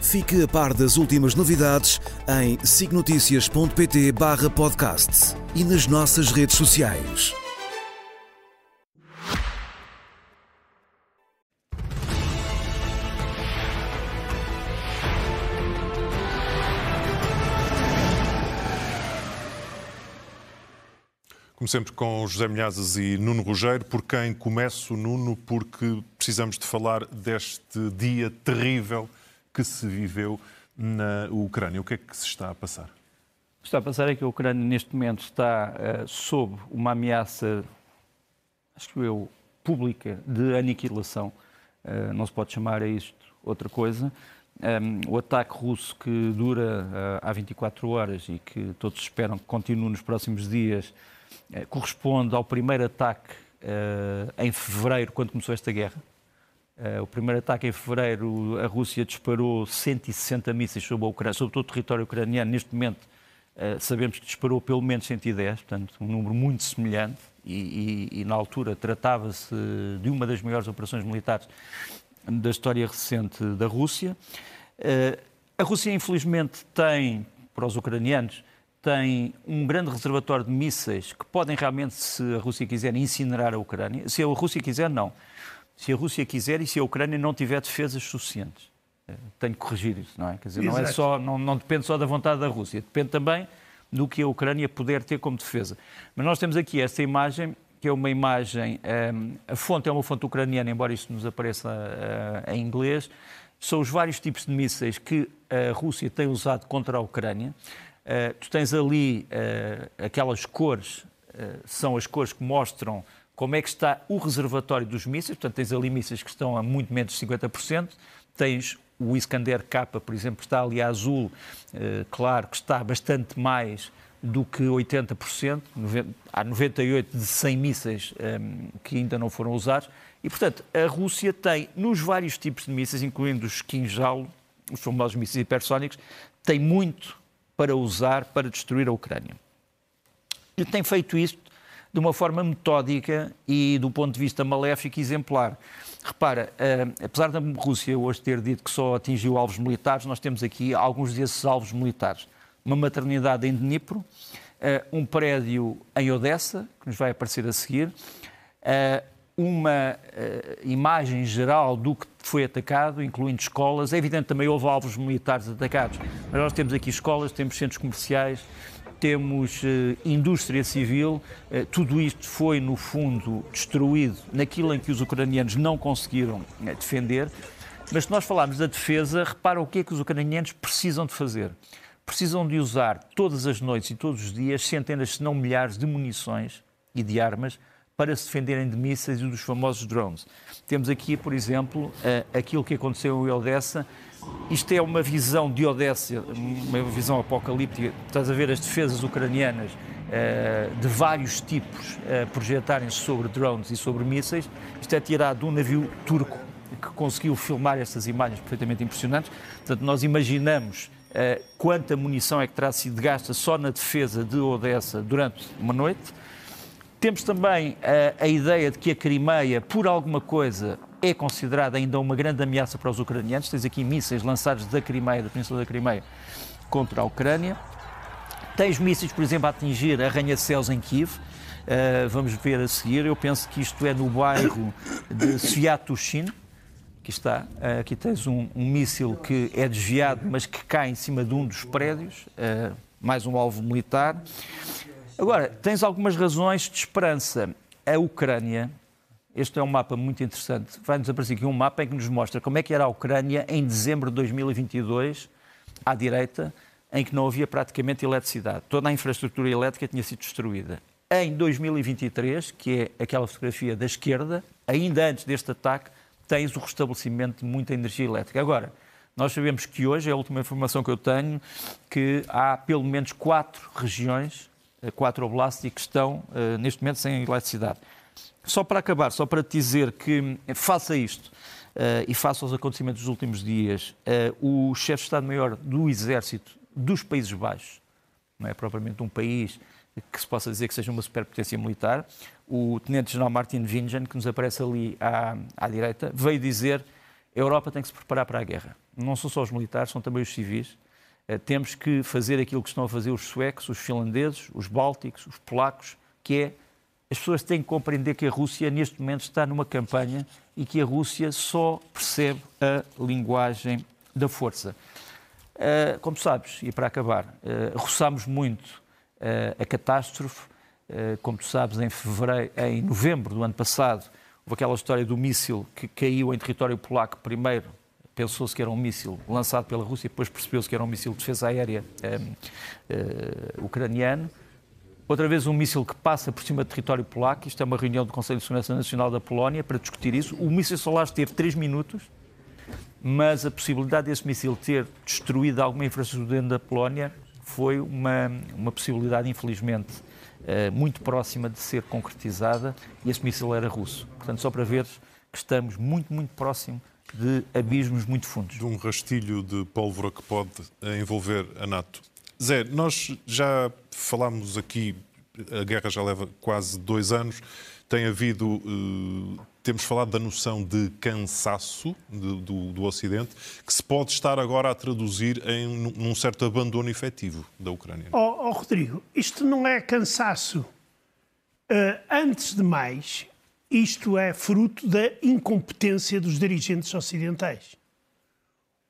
Fique a par das últimas novidades em signoticias.pt barra podcast e nas nossas redes sociais. Comecemos com José Milhazes e Nuno Rogério. Por quem começo, Nuno, porque precisamos de falar deste dia terrível que se viveu na Ucrânia. O que é que se está a passar? O que está a passar é que a Ucrânia, neste momento, está uh, sob uma ameaça, acho que eu, pública de aniquilação. Uh, não se pode chamar a isto outra coisa. Um, o ataque russo que dura uh, há 24 horas e que todos esperam que continue nos próximos dias corresponde ao primeiro ataque em fevereiro, quando começou esta guerra. Uh, o primeiro ataque em fevereiro, a Rússia disparou 160 mísseis sobre, a Ucrânia, sobre todo o território ucraniano. Neste momento, uh, sabemos que disparou pelo menos 110, portanto, um número muito semelhante. E, e, e na altura tratava-se de uma das maiores operações militares da história recente da Rússia. Uh, a Rússia, infelizmente, tem, para os ucranianos, tem um grande reservatório de mísseis que podem realmente, se a Rússia quiser, incinerar a Ucrânia. Se a Rússia quiser, não se a Rússia quiser e se a Ucrânia não tiver defesas suficientes. Eh, tenho que corrigir isso, não é? Quer dizer, não, é só, não, não depende só da vontade da Rússia, depende também do que a Ucrânia puder ter como defesa. Mas nós temos aqui esta imagem, que é uma imagem, eh, a fonte é uma fonte ucraniana, embora isso nos apareça uh, em inglês, são os vários tipos de mísseis que a Rússia tem usado contra a Ucrânia. Tu tens ali aquelas cores, são as cores que mostram como é que está o reservatório dos mísseis, portanto tens ali mísseis que estão a muito menos de 50%, tens o Iskander K, por exemplo, está ali a azul, eh, claro que está bastante mais do que 80%, há 98 de 100 mísseis eh, que ainda não foram usados, e portanto a Rússia tem, nos vários tipos de mísseis, incluindo os Kinjal, os famosos mísseis hipersónicos, tem muito para usar para destruir a Ucrânia. E tem feito isto de uma forma metódica e, do ponto de vista maléfico, exemplar. Repara, uh, apesar da Rússia hoje ter dito que só atingiu alvos militares, nós temos aqui alguns desses alvos militares. Uma maternidade em Dnipro, uh, um prédio em Odessa, que nos vai aparecer a seguir, uh, uma imagem geral do que foi atacado, incluindo escolas. É evidente também houve alvos militares atacados, mas nós temos aqui escolas, temos centros comerciais, temos uh, indústria civil, uh, tudo isto foi, no fundo, destruído naquilo em que os ucranianos não conseguiram uh, defender. Mas se nós falarmos da defesa, repara o que é que os ucranianos precisam de fazer. Precisam de usar todas as noites e todos os dias centenas, se não milhares, de munições e de armas para se defenderem de mísseis e dos famosos drones. Temos aqui, por exemplo, aquilo que aconteceu em Odessa, isto é uma visão de Odessa, uma visão apocalíptica. Estás a ver as defesas ucranianas uh, de vários tipos uh, projetarem-se sobre drones e sobre mísseis. Isto é tirado de um navio turco que conseguiu filmar estas imagens perfeitamente impressionantes. Portanto, nós imaginamos uh, quanta munição é que terá sido gasta só na defesa de Odessa durante uma noite. Temos também a ideia de que a Crimeia, por alguma coisa, é considerada ainda uma grande ameaça para os ucranianos. Tens aqui mísseis lançados da Crimeia, da Península da Crimeia, contra a Ucrânia. Tens mísseis, por exemplo, a atingir arranha-céus em Kiev. Uh, vamos ver a seguir. Eu penso que isto é no bairro de Sviatoshin. Aqui está. Uh, aqui tens um, um míssil que é desviado, mas que cai em cima de um dos prédios. Uh, mais um alvo militar. Agora, tens algumas razões de esperança. A Ucrânia este é um mapa muito interessante. Vai-nos aparecer aqui um mapa em que nos mostra como é que era a Ucrânia em dezembro de 2022, à direita, em que não havia praticamente eletricidade. Toda a infraestrutura elétrica tinha sido destruída. Em 2023, que é aquela fotografia da esquerda, ainda antes deste ataque, tens o restabelecimento de muita energia elétrica. Agora, nós sabemos que hoje, é a última informação que eu tenho, que há pelo menos quatro regiões quatro oblasts e que estão, neste momento, sem eletricidade. Só para acabar, só para te dizer que, faça isto, Uh, e face aos acontecimentos dos últimos dias, uh, o chefe de Estado-Maior do Exército dos Países Baixos, não é propriamente um país que se possa dizer que seja uma superpotência militar, o Tenente-General Martin Vingen, que nos aparece ali à, à direita, veio dizer a Europa tem que se preparar para a guerra. Não são só os militares, são também os civis. Uh, temos que fazer aquilo que estão a fazer os suecos, os finlandeses, os bálticos, os polacos, que é as pessoas têm que compreender que a Rússia, neste momento, está numa campanha e que a Rússia só percebe a linguagem da força. Uh, como sabes, e para acabar, uh, roçámos muito uh, a catástrofe. Como tu sabes, em, fevereiro, em novembro do ano passado, houve aquela história do míssil que caiu em território polaco. Primeiro pensou-se que era um míssil lançado pela Rússia, depois percebeu-se que era um míssil de defesa aérea ucraniano. Outra vez um míssil que passa por cima do território polaco. Isto é uma reunião do Conselho de Segurança Nacional da Polónia para discutir isso. O míssil solar esteve três minutos, mas a possibilidade desse míssil ter destruído alguma infraestrutura dentro da Polónia foi uma, uma possibilidade, infelizmente, eh, muito próxima de ser concretizada e esse míssil era russo. Portanto, só para ver que estamos muito, muito próximo de abismos muito fundos. De um rastilho de pólvora que pode envolver a NATO. Zé, nós já falámos aqui, a guerra já leva quase dois anos, tem havido. Uh, temos falado da noção de cansaço de, do, do, Ocidente, que se pode estar agora a traduzir em num certo abandono efetivo da Ucrânia. Oh, oh Rodrigo, isto não é cansaço. Uh, antes de mais, isto é fruto da incompetência dos dirigentes ocidentais.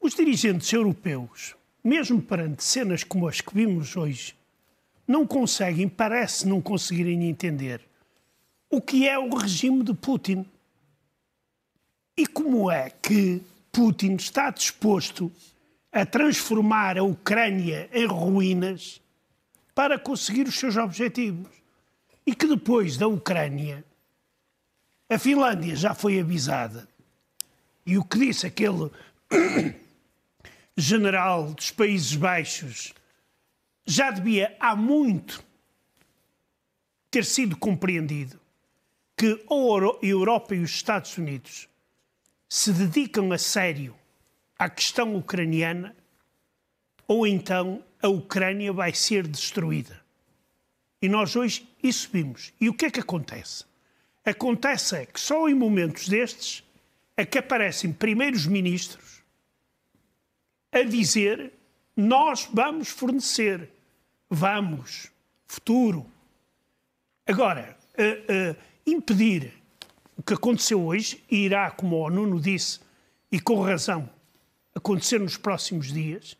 Os dirigentes europeus mesmo perante cenas como as que vimos hoje, não conseguem, parece não conseguirem entender o que é o regime de Putin. E como é que Putin está disposto a transformar a Ucrânia em ruínas para conseguir os seus objetivos. E que depois da Ucrânia, a Finlândia já foi avisada. E o que disse aquele general dos Países Baixos já devia há muito ter sido compreendido que a Europa e os Estados Unidos se dedicam a sério à questão ucraniana ou então a Ucrânia vai ser destruída. E nós hoje isso vimos. E o que é que acontece? Acontece é que só em momentos destes é que aparecem primeiros ministros a dizer: nós vamos fornecer, vamos, futuro. Agora, uh, uh, impedir o que aconteceu hoje, e irá, como o Nuno disse, e com razão, acontecer nos próximos dias,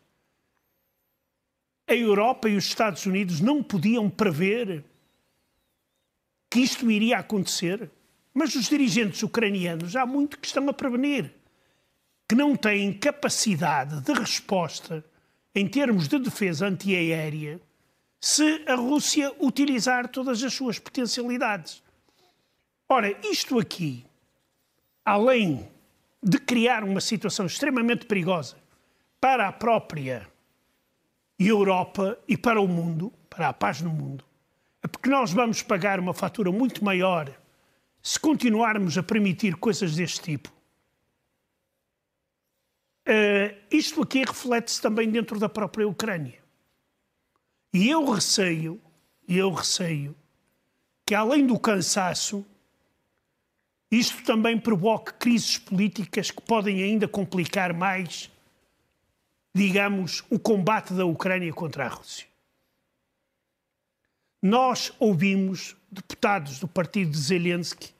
a Europa e os Estados Unidos não podiam prever que isto iria acontecer, mas os dirigentes ucranianos há muito que estão a prevenir que não têm capacidade de resposta em termos de defesa antiaérea se a Rússia utilizar todas as suas potencialidades. Ora, isto aqui, além de criar uma situação extremamente perigosa para a própria Europa e para o mundo, para a paz no mundo, é porque nós vamos pagar uma fatura muito maior se continuarmos a permitir coisas deste tipo Uh, isto aqui reflete-se também dentro da própria Ucrânia. E eu receio, eu receio, que além do cansaço, isto também provoque crises políticas que podem ainda complicar mais, digamos, o combate da Ucrânia contra a Rússia. Nós ouvimos deputados do partido de Zelensky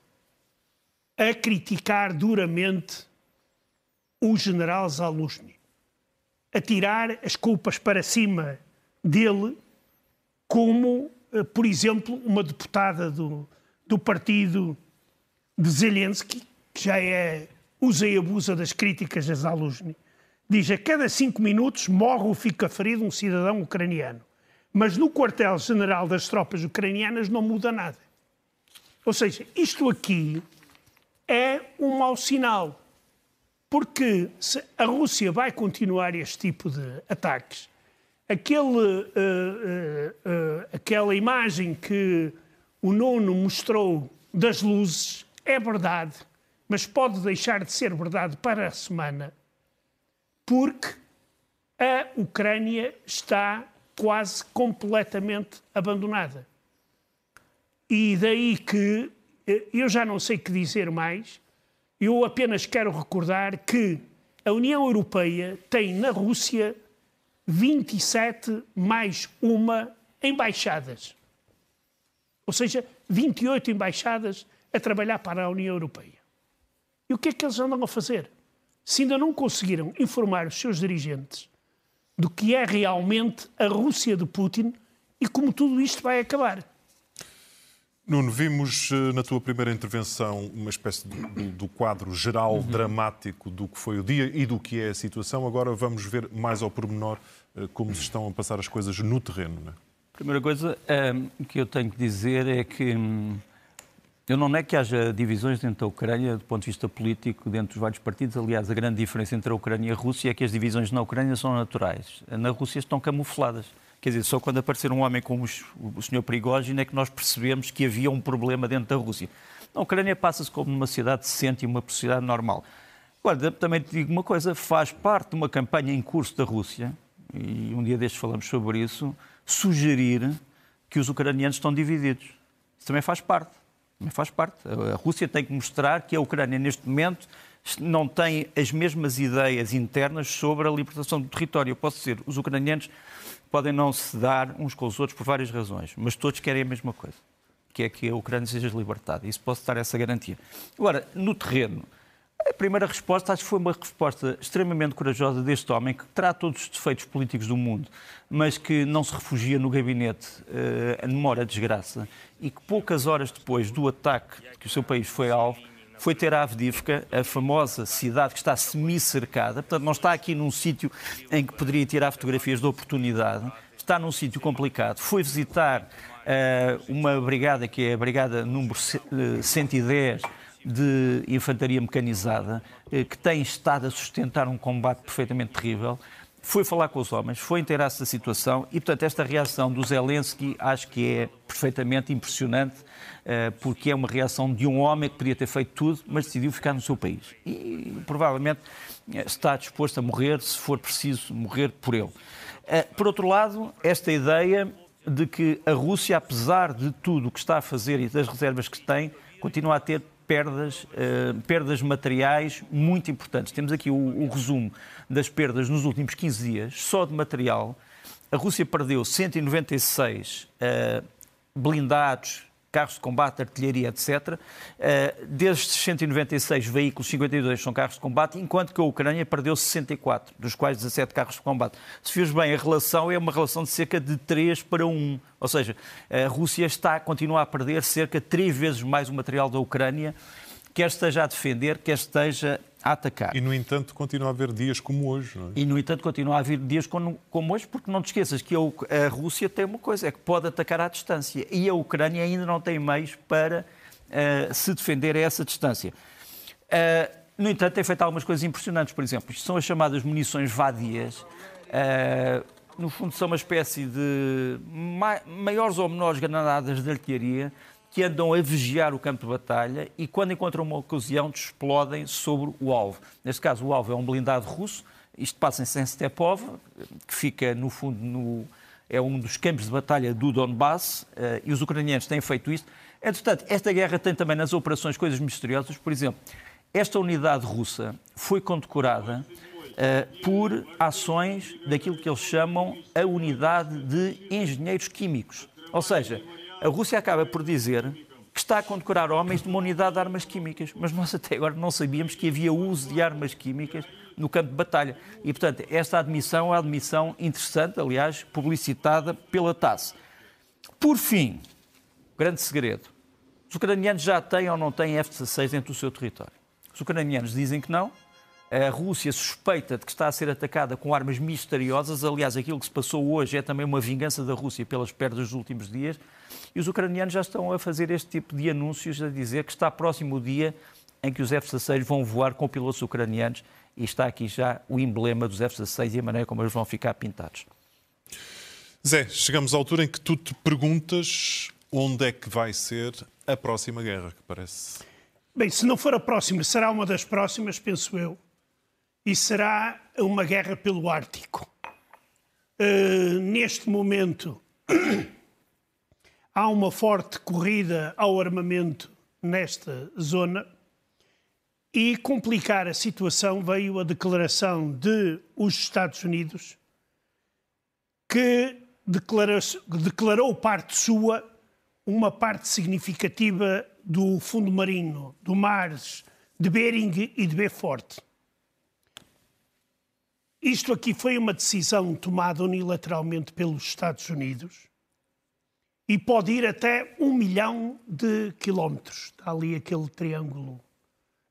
a criticar duramente o general Zaluzny a tirar as culpas para cima dele, como, eh, por exemplo, uma deputada do, do partido de Zelensky, que já é usa e abusa das críticas a Zaluzny, diz a cada cinco minutos morre ou fica ferido um cidadão ucraniano. Mas no quartel-general das tropas ucranianas não muda nada. Ou seja, isto aqui é um mau sinal. Porque se a Rússia vai continuar este tipo de ataques, aquele, uh, uh, uh, aquela imagem que o nono mostrou das luzes é verdade, mas pode deixar de ser verdade para a semana, porque a Ucrânia está quase completamente abandonada. E daí que eu já não sei o que dizer mais, eu apenas quero recordar que a União Europeia tem na Rússia 27 mais uma embaixadas. Ou seja, 28 embaixadas a trabalhar para a União Europeia. E o que é que eles andam a fazer? Se ainda não conseguiram informar os seus dirigentes do que é realmente a Rússia de Putin e como tudo isto vai acabar. Nuno, vimos eh, na tua primeira intervenção uma espécie do, do quadro geral uhum. dramático do que foi o dia e do que é a situação. Agora vamos ver mais ao pormenor eh, como se estão a passar as coisas no terreno. Não é? A primeira coisa um, eh, que eu tenho que dizer é que um, eu não é que haja divisões dentro da Ucrânia do ponto de vista político, dentro dos vários partidos. Aliás, a grande diferença entre a Ucrânia e a Rússia é que as divisões na Ucrânia são naturais. Na Rússia estão camufladas. Quer dizer, só quando aparecer um homem como o senhor Prigogine é que nós percebemos que havia um problema dentro da Rússia. Na Ucrânia passa-se como numa cidade decente e uma sociedade normal. Agora, também te digo uma coisa, faz parte de uma campanha em curso da Rússia, e um dia destes falamos sobre isso, sugerir que os ucranianos estão divididos. Isso também faz parte também faz parte. A Rússia tem que mostrar que a Ucrânia, neste momento, não tem as mesmas ideias internas sobre a libertação do território. Eu posso dizer, os ucranianos podem não se dar uns com os outros por várias razões, mas todos querem a mesma coisa, que é que a Ucrânia seja libertada. Isso posso dar essa garantia. Agora, no terreno, a primeira resposta acho que foi uma resposta extremamente corajosa deste homem que terá todos os defeitos políticos do mundo, mas que não se refugia no gabinete uh, hora de desgraça e que poucas horas depois do ataque que o seu país foi alvo, foi ter a Avdivka, a famosa cidade que está semi-cercada, portanto não está aqui num sítio em que poderia tirar fotografias de oportunidade, está num sítio complicado. Foi visitar uh, uma brigada que é a brigada número 110 de infantaria mecanizada, eh, que tem estado a sustentar um combate perfeitamente terrível, foi falar com os homens, foi inteirar-se da situação e, portanto, esta reação do Zelensky acho que é perfeitamente impressionante, eh, porque é uma reação de um homem que podia ter feito tudo, mas decidiu ficar no seu país. E, provavelmente, eh, está disposto a morrer, se for preciso morrer por ele. Por outro lado, esta ideia de que a Rússia, apesar de tudo o que está a fazer e das reservas que tem, continua a ter perdas, uh, perdas materiais muito importantes. Temos aqui o, o, resumo das perdas nos últimos 15 dias, só de material. A Rússia perdeu 196 uh, eh, blindados, carros de combate, artilharia, etc. Uh, destes 196 veículos, 52 são carros de combate, enquanto que a Ucrânia perdeu 64, dos quais 17 carros de combate. Se vês bem, a relação é uma relação de cerca de 3 para 1. Ou seja, a Rússia está, continua a perder cerca de 3 vezes mais o material da Ucrânia, quer esteja a defender, quer esteja a atacar. E, no entanto, continua a haver dias como hoje, não é? E, no entanto, continua a haver dias como, como hoje, porque não te esqueças que a, Rússia tem uma coisa, é que pode atacar à distância. E a Ucrânia ainda não tem meios para uh, se defender a essa distância. Uh, no entanto, tem feito algumas coisas impressionantes. Por exemplo, isto são as chamadas munições vadias. Uh, no fundo, são uma espécie de maiores ou menores granadas de artilharia que andam a vigiar o campo de batalha e, quando encontram uma ocasião, explodem sobre o alvo. Neste caso, o alvo é um blindado russo. Isto passa-se em Stepov, que fica, no fundo, no, é um dos campos de batalha do Donbass, uh, e os ucranianos têm feito isso. Entretanto, esta guerra tem também nas operações coisas misteriosas. Por exemplo, esta unidade russa foi condecorada uh, por ações daquilo que eles chamam a unidade de engenheiros químicos. Ou seja, a Rússia acaba por dizer que está a condecorar homens de uma unidade de armas químicas, mas nós até agora não sabíamos que havia uso de armas químicas no campo de batalha. E, portanto, esta admissão é uma admissão interessante, aliás, publicitada pela TASS. Por fim, grande segredo, os ucranianos já têm ou não têm F-16 dentro do seu território. Os ucranianos dizem que não, a Rússia suspeita de que está a ser atacada com armas misteriosas. Aliás, aquilo que se passou hoje é também uma vingança da Rússia pelas perdas dos últimos dias. E os ucranianos já estão a fazer este tipo de anúncios, a dizer que está próximo o dia em que os F-16 vão voar com pilotos ucranianos e está aqui já o emblema dos F-16 e a maneira como eles vão ficar pintados. Zé, chegamos à altura em que tu te perguntas onde é que vai ser a próxima guerra, que parece. Bem, se não for a próxima, será uma das próximas, penso eu, e será uma guerra pelo Ártico. Uh, neste momento, há uma forte corrida ao armamento nesta zona e complicar a situação veio a declaração de os Estados Unidos que declarou, declarou parte sua uma parte significativa do fundo marinho, do mares de Bering e de Beaufort. Isto aqui foi uma decisão tomada unilateralmente pelos Estados Unidos e pode ir até um milhão de quilómetros. Está ali aquele triângulo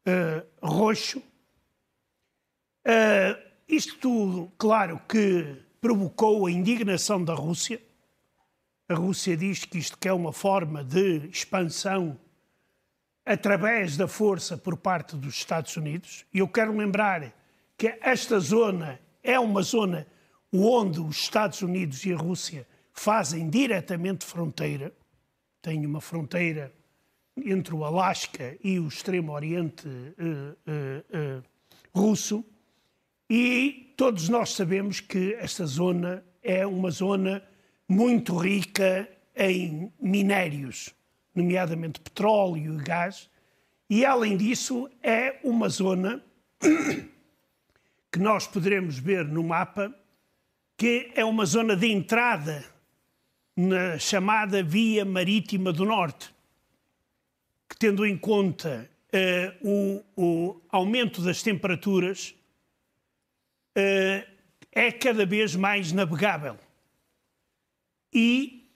uh, roxo. Uh, isto, claro, que provocou a indignação da Rússia. A Rússia diz que isto é uma forma de expansão através da força por parte dos Estados Unidos. E eu quero lembrar que esta zona é uma zona onde os Estados Unidos e a Rússia fazem diretamente fronteira. Tem uma fronteira entre o Alasca e o extremo oriente uh, uh, uh, russo. E todos nós sabemos que esta zona é uma zona muito rica em minérios, nomeadamente petróleo e gás, e além disso é uma zona que nós poderemos ver no mapa que é uma zona de entrada na chamada Via Marítima do Norte, que tendo em conta uh, o, o, aumento das temperaturas, uh, é cada vez mais navegável. E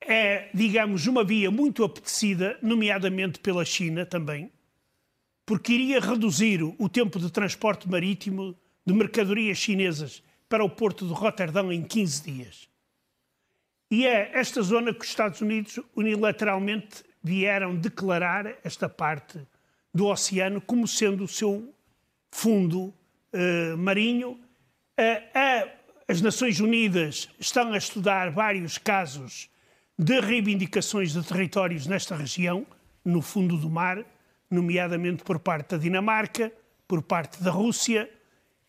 é, digamos, uma via muito apetecida, nomeadamente pela China também, porque iria reduzir o tempo de transporte marítimo de mercadorias chinesas para o porto de Roterdão em 15 dias. E é esta zona que os Estados Unidos unilateralmente vieram declarar esta parte do oceano como sendo o seu fundo uh, marinho. Uh, as Nações Unidas estão a estudar vários casos de reivindicações de territórios nesta região, no fundo do mar, nomeadamente por parte da Dinamarca, por parte da Rússia,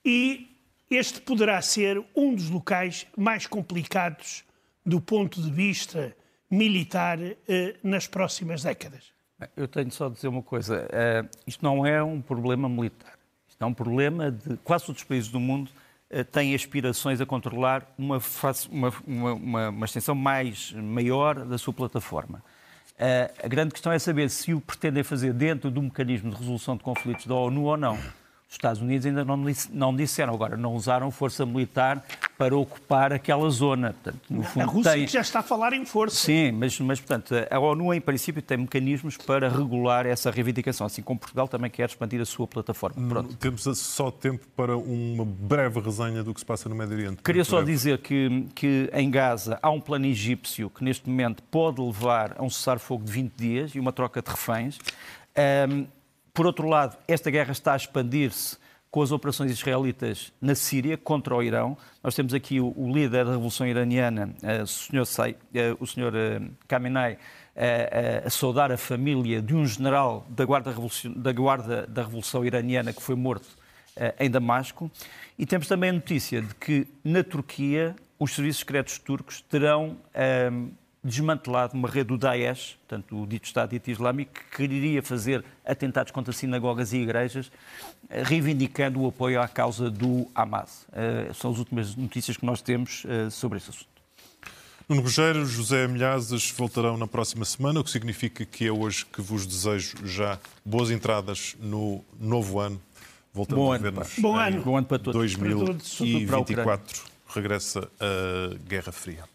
e este poderá ser um dos locais mais complicados do ponto de vista militar eh, nas próximas décadas. Eu tenho só de dizer uma coisa: uh, isto não é um problema militar. Isto é um problema de quase todos os países do mundo uh, têm aspirações a controlar uma, uma, uma, uma, extensão mais maior da sua plataforma. Uh, a grande questão é saber se o pretendem fazer dentro do mecanismo de resolução de conflitos da ONU ou não. Os Estados Unidos ainda não, não disseram, agora não usaram força militar para ocupar aquela zona. Portanto, no fundo, a Rússia tem... já está a falar em força. Sim, mas, mas portanto, a ONU em princípio tem mecanismos para regular essa reivindicação, assim como Portugal também quer expandir a sua plataforma. Hum, Pronto. Temos só tempo para uma breve resenha do que se passa no Médio Oriente. Queria só breve. dizer que, que em Gaza há um plano egípcio que neste momento pode levar a um cessar-fogo de 20 dias e uma troca de reféns. Um, por outro lado, esta guerra está a expandir-se com as operações israelitas na Síria contra o Irão. Nós temos aqui o, o líder da Revolução Iraniana, uh, o Sr. Say, uh, o Sr. Uh, Khamenei, a saudar a família de um general da Guarda, Revolução, da, Guarda da Revolução Iraniana que foi morto em Damasco. E temos também a notícia de que na Turquia os serviços secretos turcos terão desmantelado uma rede do Daesh, portanto, o dito Estado dito Islâmico, que queria fazer atentados contra sinagogas e igrejas, eh, reivindicando o apoio à causa do Hamas. Uh, são as últimas notícias que nós temos uh, sobre esse assunto. Nuno Rogério, José Milhazes voltarão na próxima semana, o que significa que é hoje que vos desejo já boas entradas no novo ano. Voltamos Bom a ver-nos Bom ano. Bom ano para todos. 2024 regressa a Guerra Fria.